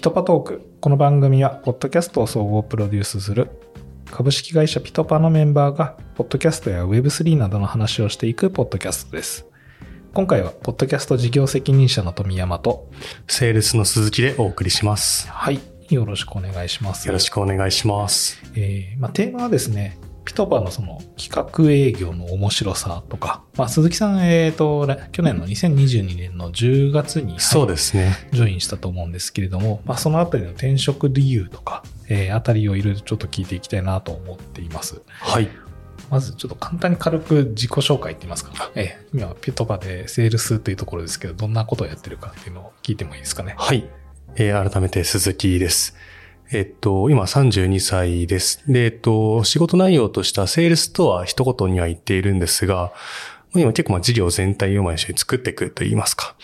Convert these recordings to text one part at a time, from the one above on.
ピトパトーク。この番組は、ポッドキャストを総合プロデュースする株式会社ピトパのメンバーが、ポッドキャストや Web3 などの話をしていくポッドキャストです。今回は、ポッドキャスト事業責任者の富山と、セールスの鈴木でお送りします。はい、よろしくお願いします。よろしくお願いします。えーまあ、テーマはですね、ピトパのその企画営業の面白さとか、まあ、鈴木さん、えっ、と、去年の2022年の10月に、そうですね。ジョインしたと思うんですけれども、まあ、そのあたりの転職理由とか、えーあたりをいろいろちょっと聞いていきたいなと思っています。はい。まずちょっと簡単に軽く自己紹介って言いますか。えー今、ピトパでセールスというところですけど、どんなことをやってるかっていうのを聞いてもいいですかね。はい。えー改めて鈴木です。えっと、今32歳です。で、えっと、仕事内容としたセールスとは一言には言っているんですが、今結構まあ事業全体を一緒に作っていくと言いますか。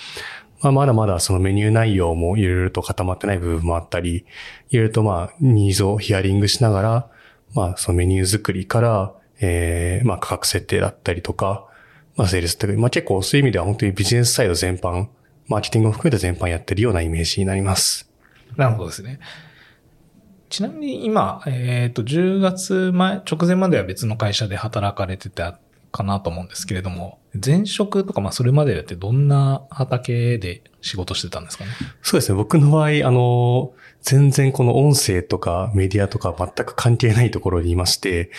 まあ、まだまだそのメニュー内容もいろいろと固まってない部分もあったり、いろいろとまあニーズをヒアリングしながら、まあそのメニュー作りから、えー、まあ価格設定だったりとか、まあセールスって、まあ結構そういう意味では本当にビジネスサイド全般、マーケティングを含めて全般やってるようなイメージになります。なるほどですね。ちなみに今、えっ、と、10月前、直前までは別の会社で働かれてたかなと思うんですけれども、前職とか、まあ、それまでってどんな畑で仕事してたんですかね？そうですね。僕の場合、あの、全然この音声とかメディアとか全く関係ないところにいまして、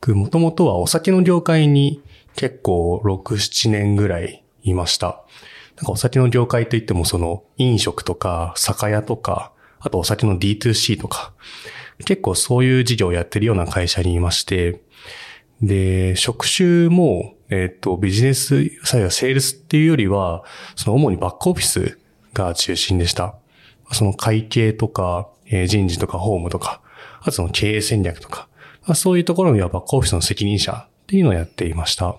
僕もともとはお酒の業界に結構6、7年ぐらいいました。なんかお酒の業界といってもその飲食とか酒屋とか、あとお酒の D2C とか、結構そういう事業をやってるような会社にいまして、で、職種も、えっ、と、ビジネス、さやセールスっていうよりは、その主にバックオフィスが中心でした。その会計とか、えー人事とか法務とか、あとその経営戦略とか、まあそういうところにはバックオフィスの責任者っていうのをやっていました。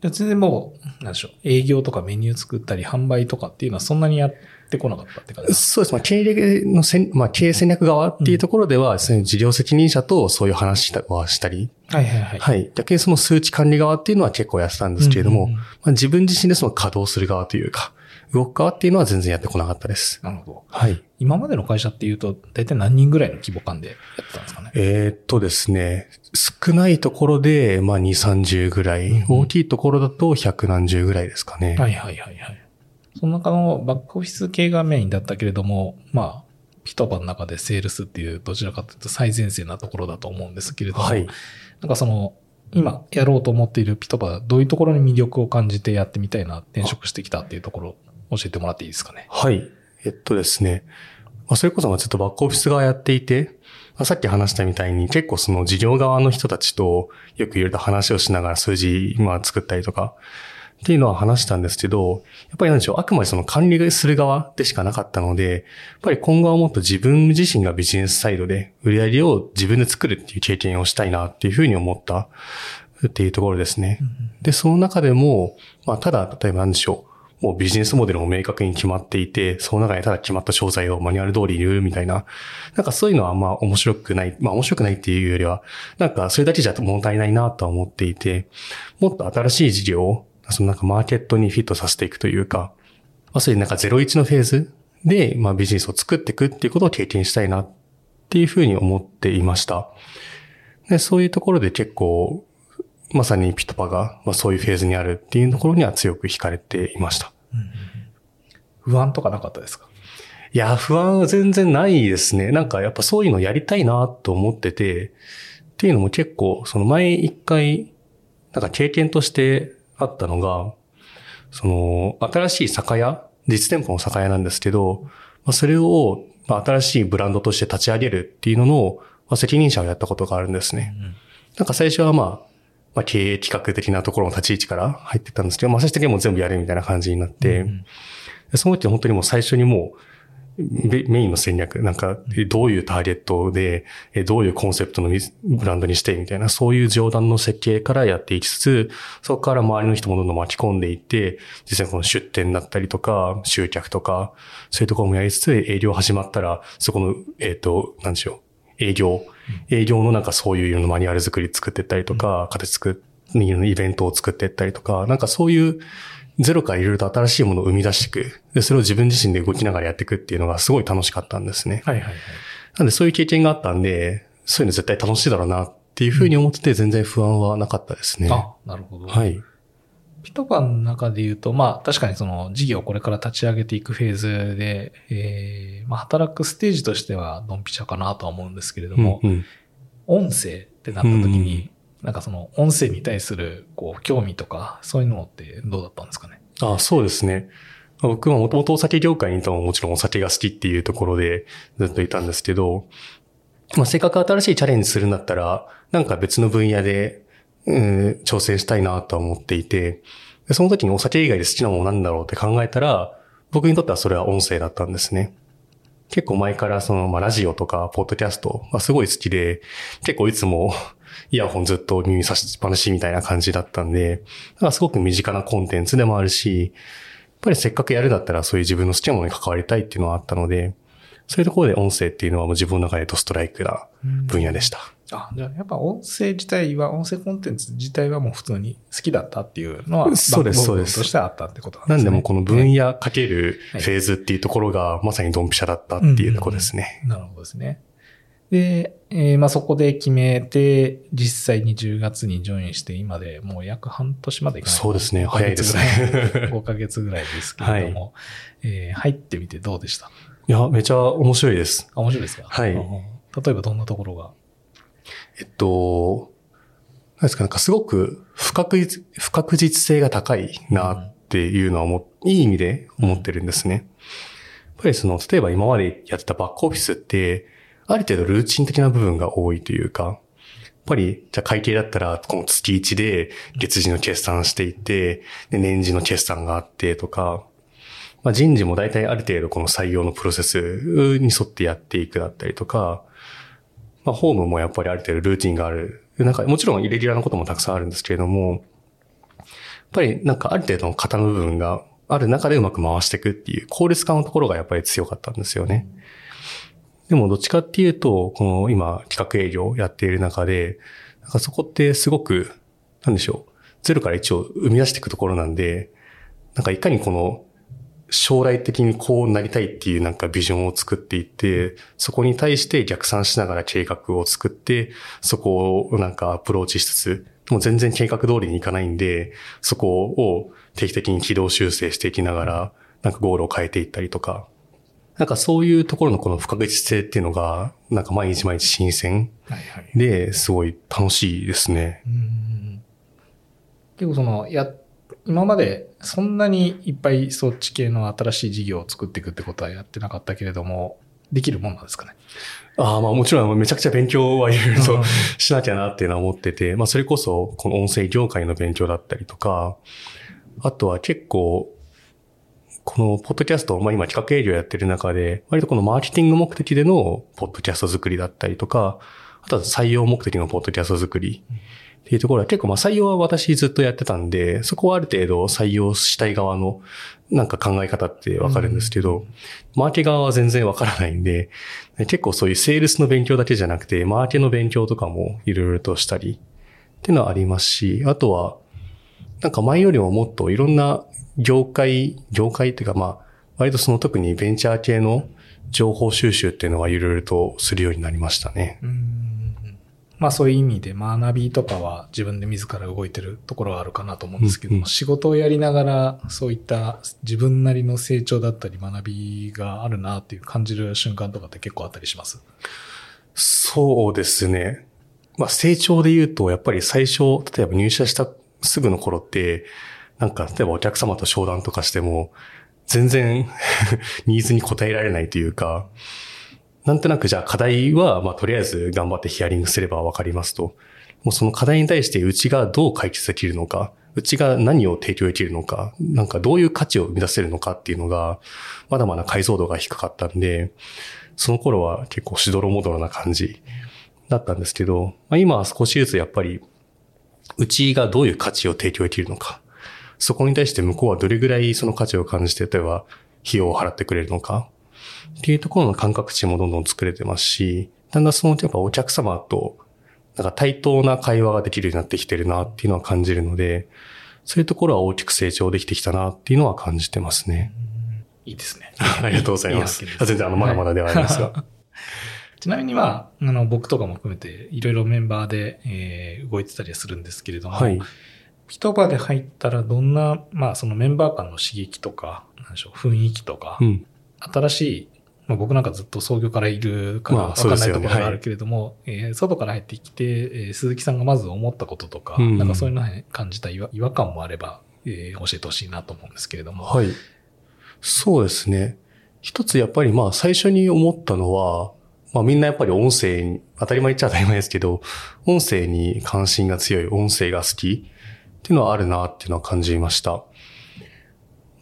全然もう、なんでしょう、営業とかメニュー作ったり販売とかっていうのはそんなにやてこなかったって感じそうです。まあ、経営のせん、まあ、経営戦略側っていうところでは、そういう事業責任者とそういう話はしたり、かはいはいはい。はい。逆にその数値管理側っていうのは結構やってたんですけれども、うんうんうんまあ、自分自身でその稼働する側というか、動く側っていうのは全然やってこなかったです。なるほど。はい。今までの会社っていうと、大体何人ぐらいの規模感でやってたんですかね？えーっとですね、少ないところで、まあ、2、30ぐらい、うんうん大きいところだと100何十ぐらいですかね。はいはいはいはい。その中のバックオフィス系がメインだったけれども、まあ、ピトパの中でセールスっていうどちらかというと最前線なところだと思うんですけれども、はい。なんかその、今やろうと思っているピトパ、どういうところに魅力を感じてやってみたいな、転職してきたっていうところ、教えてもらっていいですかね？はい。えっとですね。まあ、それこそまあずっとバックオフィス側やっていて、まあ、さっき話したみたいに結構その事業側の人たちとよくいろいろと話をしながら数字まあ作ったりとかっていうのは話したんですけど、やっぱりなんでしょう、あくまでその管理する側でしかなかったので、やっぱり今後はもっと自分自身がビジネスサイドで売り上げを自分で作るっていう経験をしたいなっていうふうに思ったっていうところですね。で、その中でも、まあ、ただ、例えばなんでしょう。もうビジネスモデルも明確に決まっていて、その中にただ決まった商材をマニュアル通り入れるみたいな、なんかそういうのはまあ面白くない、まあ面白くないっていうよりは、なんかそれだけじゃ物足りないなとは思っていて、もっと新しい事業を、そのなんかマーケットにフィットさせていくというか、まあそういうなんか01のフェーズで、まあビジネスを作っていくっていうことを経験したいなっていうふうに思っていました。で、そういうところで結構、まさにピトパが、まあ、そういうフェーズにあるっていうところには強く惹かれていました。不安とかなかったですか？いや、不安は全然ないですね。なんかやっぱそういうのやりたいなと思ってて、っていうのも結構、その前一回、なんか経験としてあったのが、その、新しい酒屋、実店舗の酒屋なんですけど、まあ、それを、まあ、新しいブランドとして立ち上げるっていうのの、まあ、責任者をやったことがあるんですね。なんか最初はまあ、まあ、経営企画的なところの立ち位置から入ってったんですけど、まあ、最終的にはもう全部やるみたいな感じになって、うんでその時本当にもう最初にもう、メメインの戦略、なんか、えどういうターゲットで、えどういうコンセプトのブランドにして、みたいな、そういう上段の設計からやっていきつつ、そこから周りの人もどんどん巻き込んでいって、実際にこの出店だったりとか、集客とか、そういうところもやりつつ、営業始まったら、そこの、えっ、と、なんでしょう、営業、営業のなんかそういうのマニュアル作り作っていったりとか、形作っイベントを作っていったりとか、なんかそういうゼロからいろいろと新しいものを生み出していく。で、それを自分自身で動きながらやっていくっていうのがすごい楽しかったんですね。はいはいはい。なんでそういう経験があったんで、そういうの絶対楽しいだろうなっていうふうに思ってて全然不安はなかったですね。あ、なるほど。はい。ピトパンの中で言うと、まあ確かにその事業をこれから立ち上げていくフェーズで、えー、まあ働くステージとしてはドンピシャかなとは思うんですけれども、うんうん音声ってなった時に、なんかその音声に対するこう興味とか、そういうのってどうだったんですかね？あそうですね。僕はもともとお酒業界にいたももちろんお酒が好きっていうところでずっといたんですけど、まあ、せっかく新しいチャレンジするんだったら、なんか別の分野で、うん、挑戦したいなとは思っていて、その時にお酒以外で好きなものなんだろうって考えたら、僕にとってはそれは音声だったんですね。結構前からその、まあ、ラジオとか、ポッドキャストがすごい好きで、結構いつも イヤホンずっと耳差しっぱなしみたいな感じだったんで、だからすごく身近なコンテンツでもあるし、やっぱりせっかくやるだったらそういう自分の好きなものに関わりたいっていうのはあったので、そういうところで音声っていうのはもう自分の中でドストライクな分野でした。あ、じゃあやっぱ音声自体は、音声コンテンツ自体はもう普通に好きだったっていうのは、そうですそうです。としてあったってことなんなですね。んでもうこの分野かけるフはいェーズっていうところがまさにドンピシャだったっていうところですね。なるほどですね。で、えーまあそこで決めて、実際に10月にジョインして、今でもう約半年までいかない。そうですね。5ヶ月早いですね。ぐらい。5ヶ月ぐらいですけれども、えー入ってみてどうでした？いや、めちゃ面白いです。あ、面白いですか？はい。うん例えばどんなところが？えっと、なんですか、なんかすごく不確実、不確実性が高いなっていうのはもう、いい意味で思ってるんですね。やっぱりその、例えば今までやってたバックオフィスって、ある程度ルーチン的な部分が多いというか、やっぱり、じゃあ会計だったら、この月1で月次の決算していて、で、年次の決算があってとか、まあ、人事も大体ある程度この採用のプロセスに沿ってやっていくだったりとか、まあ、ホームもやっぱりある程度ルーティンがある。なんか、もちろんイレギュラーなこともたくさんあるんですけれども、やっぱりなんかある程度の型の部分がある中でうまく回していくっていう効率化のところがやっぱり強かったんですよね。でもどっちかっていうと、この今企画営業をやっている中で、なんかそこってすごく、なんでしょう、ゼロから1を生み出していくところなんで、なんかいかにこの将来的にこうなりたいっていうなんかビジョンを作っていって、そこに対して逆算しながら計画を作って、そこをなんかアプローチしつつ、もう全然計画通りにいかないんで、そこを定期的に軌道修正していきながら、なんかゴールを変えていったりとか、なんかそういうところのこの不確実性っていうのが、なんか毎日毎日新鮮はいはい。で、すごい楽しいですね。うん結構その、や、今までそんなにいっぱいそっち系の新しい事業を作っていくってことはやってなかったけれども、できるもんなんですかね？ああ、まあもちろんめちゃくちゃ勉強はいろいろとうん しなきゃなっていうのは思ってて、まあそれこそこの音声業界の勉強だったりとか、あとは結構、このポッドキャスト、まあ今企画営業やってる中で、割とこのマーケティング目的でのポッドキャスト作りだったりとか、あとは採用目的のポッドキャスト作りっていうところは結構まあ採用は私ずっとやってたんで、そこはある程度採用したい側のなんか考え方ってわかるんですけど、マーケ側は全然わからないんで、結構そういうセールスの勉強だけじゃなくて、マーケの勉強とかもいろいろとしたりっていうのはありますし、あとは、なんか前よりももっといろんな業界、業界っていうかまあ、割とその特にベンチャー系の情報収集っていうのはいろいろとするようになりましたね。うんまあそういう意味で学びとかは自分で自ら動いてるところはあるかなと思うんですけども、うんうん仕事をやりながらそういった自分なりの成長だったり学びがあるなっていう感じる瞬間とかって結構あったりします？そうですね。まあ成長で言うと、やっぱり最初、例えば入社したすぐの頃って、なんか、例えばお客様と商談とかしても、全然 ニーズに応えられないというか、なんとなくじゃあ課題は、まあとりあえず頑張ってヒアリングすればわかりますと。もうその課題に対してうちがどう解決できるのか、うちが何を提供できるのか、なんかどういう価値を生み出せるのかっていうのが、まだまだ解像度が低かったんで、その頃は結構しどろもどろな感じだったんですけど、まあ、今は少しずつやっぱり、うちがどういう価値を提供できるのか、そこに対して向こうはどれぐらいその価値を感じて、例えば費用を払ってくれるのか、っていうところの感覚値もどんどん作れてますし、だんだんそのやっぱお客様と、なんか対等な会話ができるようになってきてるなっていうのは感じるので、そういうところは大きく成長できてきたなっていうのは感じてますね。いいですね。ありがとうございます。いいす全然あの、まだまだではありますが。は いちなみにまあ、あの、僕とかも含めて、いろいろメンバーで、えー動いてたりはするんですけれども、はい。一場で入ったらどんな、まあそのメンバー間の刺激とか、なんでしょう、雰囲気とか、うん。新しい、まあ、僕なんかずっと創業からいるからまあわかんないところがあるけれども、えー外から入ってきて、えー鈴木さんがまず思ったこととか、うんなんかそういうのに感じた違和違和感もあれば、えー教えてほしいなと思うんですけれども。はい。そうですね。一つやっぱりまあ最初に思ったのは、まあみんなやっぱり音声に、当たり前っちゃ当たり前ですけど、音声に関心が強い、音声が好きっていうのはあるなっていうのは感じました。ま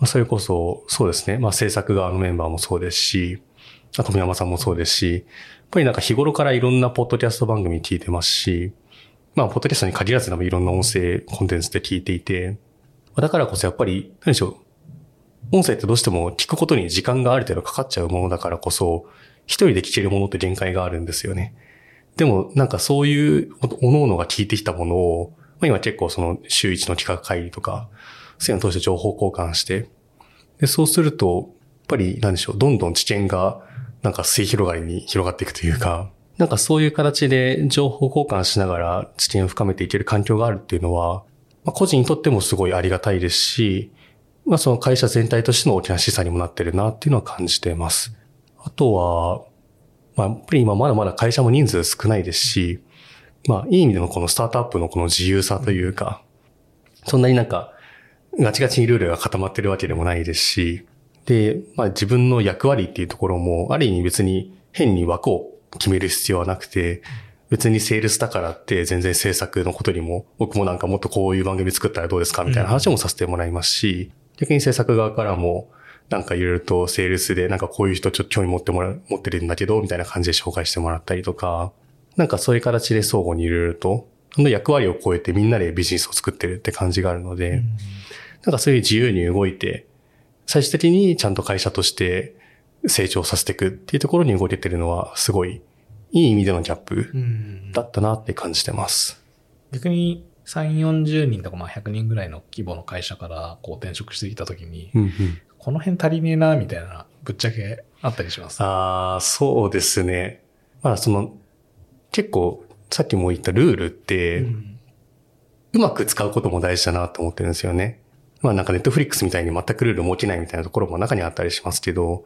あそれこそ、そうですね。まあ制作側のメンバーもそうですし、あ富山さんもそうですし、やっぱりなんか日頃からいろんなポッドキャスト番組聞いてますし、まあポッドキャストに限らずでもいろんな音声コンテンツで聞いていて、だからこそやっぱり、何でしょう、音声ってどうしても聞くことに時間がある程度かかっちゃうものだからこそ、一人で聞けるものって限界があるんですよね。でもなんかそういう、おのおのが聞いてきたものを、まあ、今結構その週一の企画会議とか、そういうのを通して情報交換して、で、そうすると、やっぱりなんでしょう、どんどん知見がなんか末広がりに広がっていくというか、なんかそういう形で情報交換しながら知見を深めていける環境があるっていうのは、まあ、個人にとってもすごいありがたいですし、まあその会社全体としての大きな資産にもなってるなっていうのは感じてます。あとは、まあやっぱり今まだまだ会社も人数少ないですし、まあいい意味でのこのスタートアップのこの自由さというか、そんなになんかガチガチにルールが固まってるわけでもないですし、で、まあ自分の役割っていうところも、ある意味別に変に枠を決める必要はなくて、別にセールスだからって全然制作のことにも、僕もなんかもっとこういう番組作ったらどうですかみたいな話もさせてもらいますし、逆に制作側からも、なんかいろいろとセールスでなんかこういう人ちょっと興味持ってもらう、持ってるんだけど、みたいな感じで紹介してもらったりとか、なんかそういう形で相互にいろいろと、その役割を超えてみんなでビジネスを作ってるって感じがあるので、なんかそういう自由に動いて、最終的にちゃんと会社として成長させていくっていうところに動けてるのは、すごいいい意味でのギャップうんだったなって感じてます。逆に3、40人とかまあ100人ぐらいの規模の会社からこう転職してきたときに、うんうん。この辺足りねえな、みたいな、ぶっちゃけあったりします？ああ、そうですね。まあその、結構、さっきも言ったルールって、ううんまく使うことも大事だなと思ってるんですよね。まあなんかネットフリックスみたいに全くルール設けないみたいなところも中にあったりしますけど、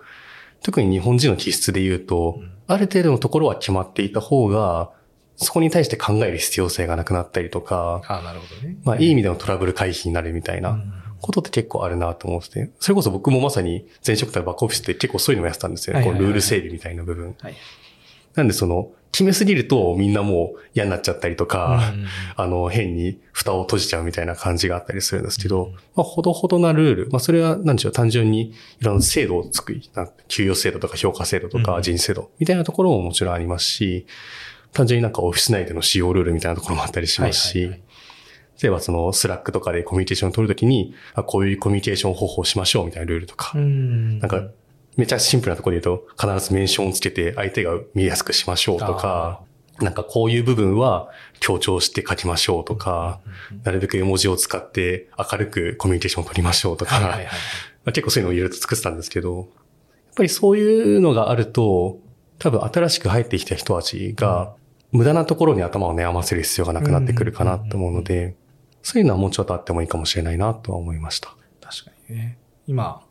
特に日本人の気質で言うと、うんある程度のところは決まっていた方が、そこに対して考える必要性がなくなったりとか、ああ、なるほどね。まあいい意味でのトラブル回避になるみたいなうんことって結構あるなと思ってて、それこそ僕もまさに前職からバックオフィスって結構そういうのもやってたんですよね。はいはいはいこうルール整備みたいな部分。はい。なんでその、決めすぎるとみんなもう嫌になっちゃったりとか、うんあの、変に蓋を閉じちゃうみたいな感じがあったりするんですけど、うんまあ、ほどほどなルール、まあ、それは、なんでしょう、単純にいろんな制度を作り、な給与制度とか評価制度とかうん人事制度みたいなところももちろんありますし、単純になんかオフィス内での使用ルールみたいなところもあったりしますし、はいはいはい。例えばその Slack とかでコミュニケーションを取るときに、あこういうコミュニケーション方法をしましょうみたいなルールとか、うん。なんか、めっちゃシンプルなところで言うと、必ずメンションをつけて相手が見やすくしましょうとか、なんかこういう部分は強調して書きましょうとか、なるべく絵文字を使って明るくコミュニケーションを取りましょうとか、はいはいはい。ま あ結構そういうのをいろいろと作ってたんですけど、やっぱりそういうのがあると、多分新しく入ってきた人たちが、無駄なところに頭を悩ませる必要がなくなってくるかなと思うので、そういうのはもうちょっとあってもいいかもしれないなとは思いました。確かにね。今、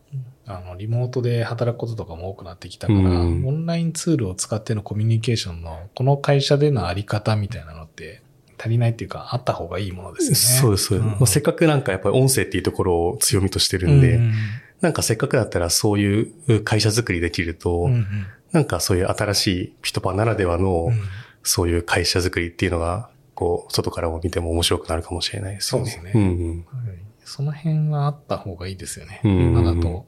あの、リモートで働くこととかも多くなってきたから、うんオンラインツールを使ってのコミュニケーションの、この会社でのあり方みたいなのって、足りないっていうか、あった方がいいものですよね。そうです、そうです。んまあせっかくなんかやっぱり音声っていうところを強みとしてるんで、うんなんかせっかくだったらそういう会社作りできると、うんうんなんかそういう新しいピトパならではの、うんそういう会社作りっていうのが、こう、外からも見ても面白くなるかもしれないですよね。そうですねんうん。はいその辺はあった方がいいですよね。うん今だと、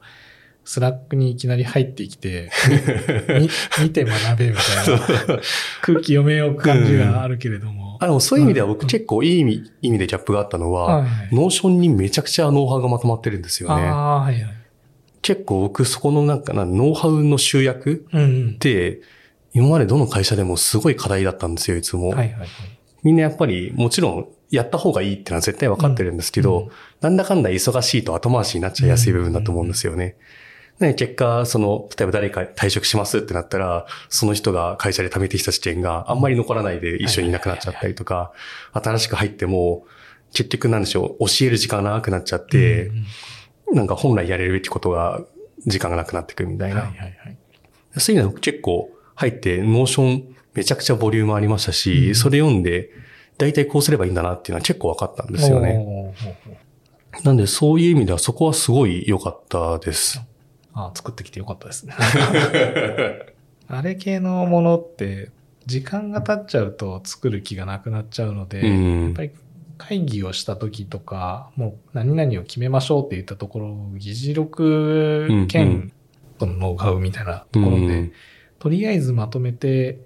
Slack にいきなり入ってきて、み見て学べみたいな空気読めよう感じがあるけれども。あ、でもそういう意味ではうん僕結構いい意味、意味でギャップがあったのは、はい Notion にめちゃくちゃノウハウがまとまってるんですよね。はいはい。結構僕そこのなんかな、ノウハウの集約うんうんっ。て、今までどの会社でもすごい課題だったんですよ、いつも。はいはいはい。みんなやっぱり、もちろんやった方がいいってのは絶対分かってるんですけど、うんなんだかんだ忙しいと後回しになっちゃいやすい部分だと思うんですよね。ね、結果、その、例えば誰か退職しますってなったら、その人が会社で貯めてきた知見があんまり残らないで一緒にいなくなっちゃったりとか、新しく入っても、結局なんでしょう、教える時間が長くなっちゃって、なんか本来やれるべきことが、時間がなくなってくるみたいな。はいはいはい。そういうの結構入って、 Notion めちゃくちゃボリュームありましたし、それ読んで、大体こうすればいいんだなっていうのは結構分かったんですよね。なんでそういう意味ではそこはすごい良かったです。あ作ってきてよかったですね。あれ系のものって、時間が経っちゃうと作る気がなくなっちゃうので、うんやっぱり会議をした時とか、もう何々を決めましょうって言ったところ、議事録兼んそのノウハウみたいなところで、うんとりあえずまとめて、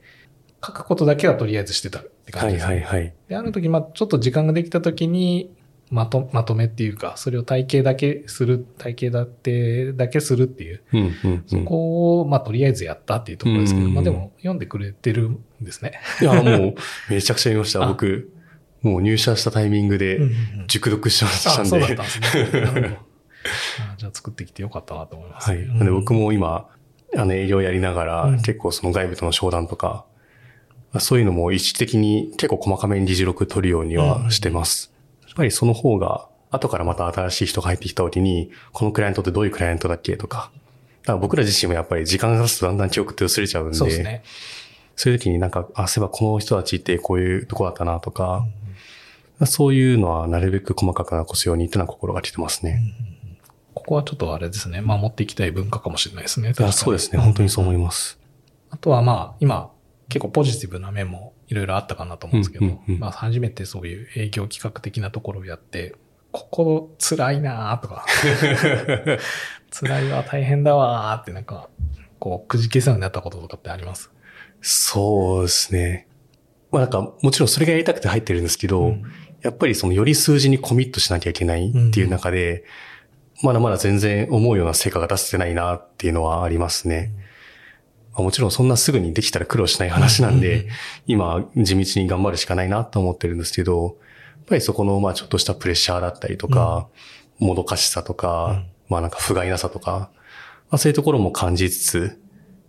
書くことだけはとりあえずしてたって感はいじです、ね。はいはい。で、ある時、まあちょっと時間ができた時に、まと、まとめっていうか、それを体系だけする、体系だって、だけするっていう、うんうんうそん。こを、まあとりあえずやったっていうところですけど、うんまあでも読んでくれてるんですね。いや、もう、めちゃくちゃ読みました。あ僕、もう入社したタイミングでうんうんうん熟読しましたあ、んでそうだったん。ですね。なるほど。あ じゃあ作ってきてよかったなと思います。はい。で僕も、も今、あの営業やりながら、うん結構その外部との商談とか、まあそういうのも意識的に結構細かめに議事録取るようにはしてます。やっぱりその方が、後からまた新しい人が入ってきた時に、このクライアントってどういうクライアントだっけとか、だから僕ら自身もやっぱり時間が経つとだんだん記憶って薄れちゃうんで、そうですね。そういう時になんか、あ、そういえばこの人たちってこういうとこだったなとか、そういうのはなるべく細かく残すようにっていうのは心がけてますね。ここはちょっとあれですね。守っていきたい文化かもしれないですね。そうですね。本当にそう思います。あとはまあ、今、結構ポジティブな面もいろいろあったかなと思うんですけど、うんうんうんまあ初めてそういう営業企画的なところをやって、ここ辛いなとか、辛いわ、大変だわってなんか、こう、くじけそうになったこととかってあります？そうですね。まあなんか、もちろんそれがやりたくて入ってるんですけど、うんやっぱりそのより数字にコミットしなきゃいけないっていう中で、まだまだ全然思うような成果が出せてないなっていうのはありますね。まあもちろんそんなすぐにできたら苦労しない話なんで、今地道に頑張るしかないなと思ってるんですけど、やっぱりそこのまあちょっとしたプレッシャーだったりとか、もどかしさとか、まあなんか不甲斐なさとか、まあそういうところも感じつつ、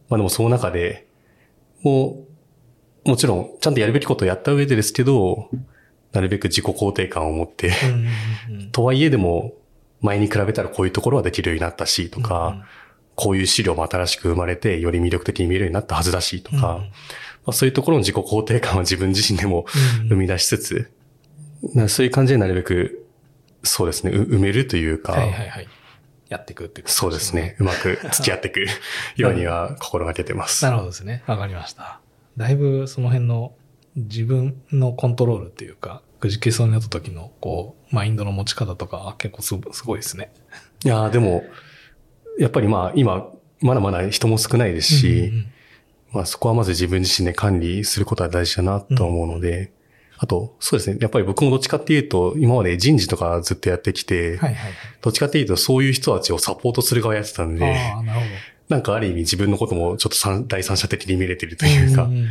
まあでもその中で、もう、もちろんちゃんとやるべきことをやった上でですけど、なるべく自己肯定感を持って、とはいえでも、前に比べたらこういうところはできるようになったし、とか、こういう資料も新しく生まれて、より魅力的に見えるようになったはずだし、とか、うんまあ、そういうところの自己肯定感は自分自身でもうん生み出しつつ、なそういう感じでなるべく、そうですね、う埋めるというか、はいはいはい。やっていくっていうことそうですね、。うまく付き合っていくようには心がけてます。なるほどですね。わかりました。だいぶその辺の自分のコントロールっていうか、くじけそうになった時の、こう、マインドの持ち方とか、結構すすごいですね。いやーでも、やっぱりまあ今、まだまだ人も少ないですし、うんうんまあそこはまず自分自身で管理することは大事だなと思うので、あと、そうですね。やっぱり僕もどっちかっていうと、今まで人事とかずっとやってきて、はいはいどっちかっていうとそういう人たちをサポートする側やってたんで、な。なんかある意味自分のこともちょっと三第三者的に見れてるというか、んんん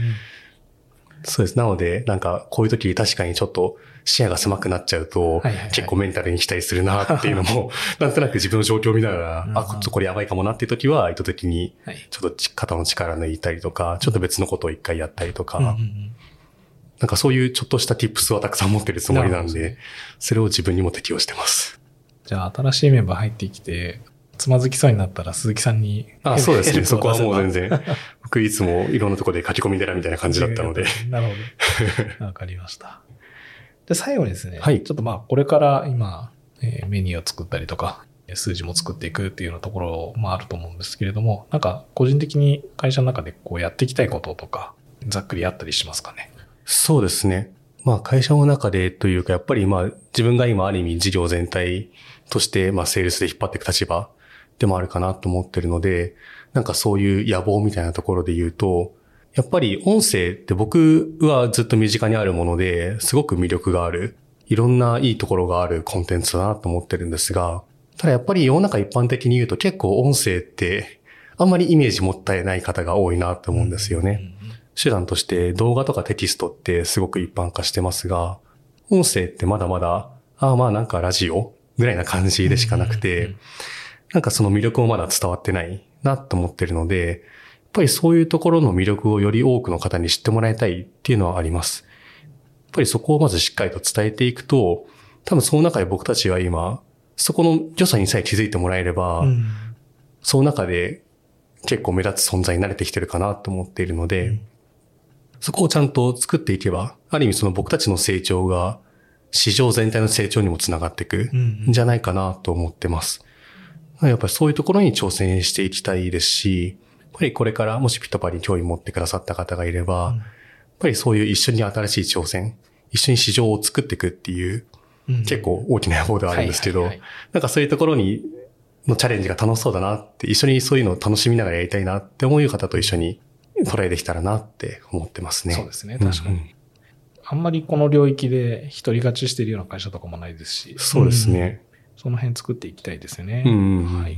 そうです。なので、なんかこういう時確かにちょっと視野が狭くなっちゃうと、結構メンタルに期待するなっていうのも、なんとなく自分の状況を見ながら、あ、ちょっとこれやばいかもなっていう時は、意図的にはい。ちょっと肩の力抜いたりとか、ちょっと別のことを一回やったりとか、なんかそういうちょっとした tips はたくさん持ってるつもりなんで、それを自分にも適用してます。じゃあ、新しいメンバー入ってきて、つまずきそうになったら鈴木さんに。あ、そうですね。そこはもう全然然。僕いつもいろんなところで書き込み寺みたいな感じだったので。。なるほど。わかりました。で、最後にですね。はいちょっとまあ、これから今、えーメニューを作ったりとか、数字も作っていくっていうようなところもあると思うんですけれども、なんか、個人的に会社の中でこうやっていきたいこととか、ざっくりあったりしますかね？そうですね。まあ会社の中でというか、やっぱりまあ自分が今ある意味事業全体として、まあセールスで引っ張っていく立場でもあるかなと思ってるので、なんかそういう野望みたいなところで言うと、やっぱり音声って僕はずっと身近にあるもので、すごく魅力がある、いろんないいところがあるコンテンツだなと思ってるんですが、ただやっぱり世の中一般的に言うと結構音声ってあんまりイメージ持ってない方が多いなと思うんですよね。手段として動画とかテキストってすごく一般化してますが、音声ってまだまだ、ああまあなんかラジオぐらいな感じでしかなくて、なんかその魅力もまだ伝わってないなと思ってるので、やっぱりそういうところの魅力をより多くの方に知ってもらいたいっていうのはあります。やっぱりそこをまずしっかりと伝えていくと、多分その中で僕たちは今、そこの良さにさえ気づいてもらえれば、うん、その中で結構目立つ存在に慣れてきてるかなと思っているので、うん、そこをちゃんと作っていけば、ある意味その僕たちの成長が市場全体の成長にもつながっていくんじゃないかなと思ってます。やっぱりそういうところに挑戦していきたいですし、やっぱりこれからもしピトパに興味持ってくださった方がいれば、うん、やっぱりそういう一緒に新しい挑戦、一緒に市場を作っていくっていう、うん、結構大きな野望ではあるんですけど、なんかそういうところに、のチャレンジが楽しそうだなって、一緒にそういうのを楽しみながらやりたいなって思う方と一緒にトライできたらなって思ってますね。そうですね、確かに。うんうん、あんまりこの領域で一人勝ちしてるような会社とかもないですし。そうですね。その辺作っていきたいですよね。うん、はい。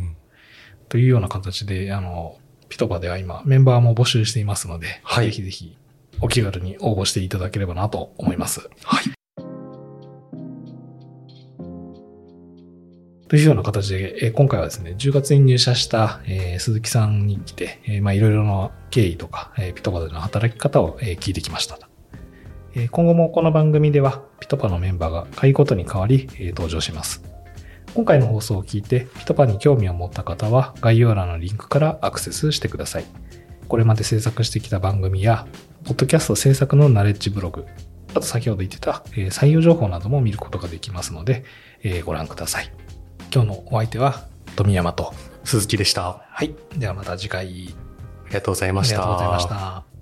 というような形で、あの、ピトパでは今メンバーも募集していますので、はい、ぜひぜひお気軽に応募していただければなと思います。はい。というような形で、え今回はですね、10月に入社した、えー、鈴木さんに来て、えー、まあいろいろな経緯とか、えー、ピトパでの働き方を、えー、聞いてきました。え今後もこの番組では、ピトパのメンバーが回ごとに変わり、え登場します。今回の放送を聞いて、ピトパに興味を持った方は、概要欄のリンクからアクセスしてください。これまで制作してきた番組や、ポッドキャスト制作のナレッジブログ、あと先ほど言ってた、え採用情報なども見ることができますので、えご覧ください。今日のお相手は、富山と鈴木でした。はい。ではまた次回。ありがとうございました。ありがとうございました。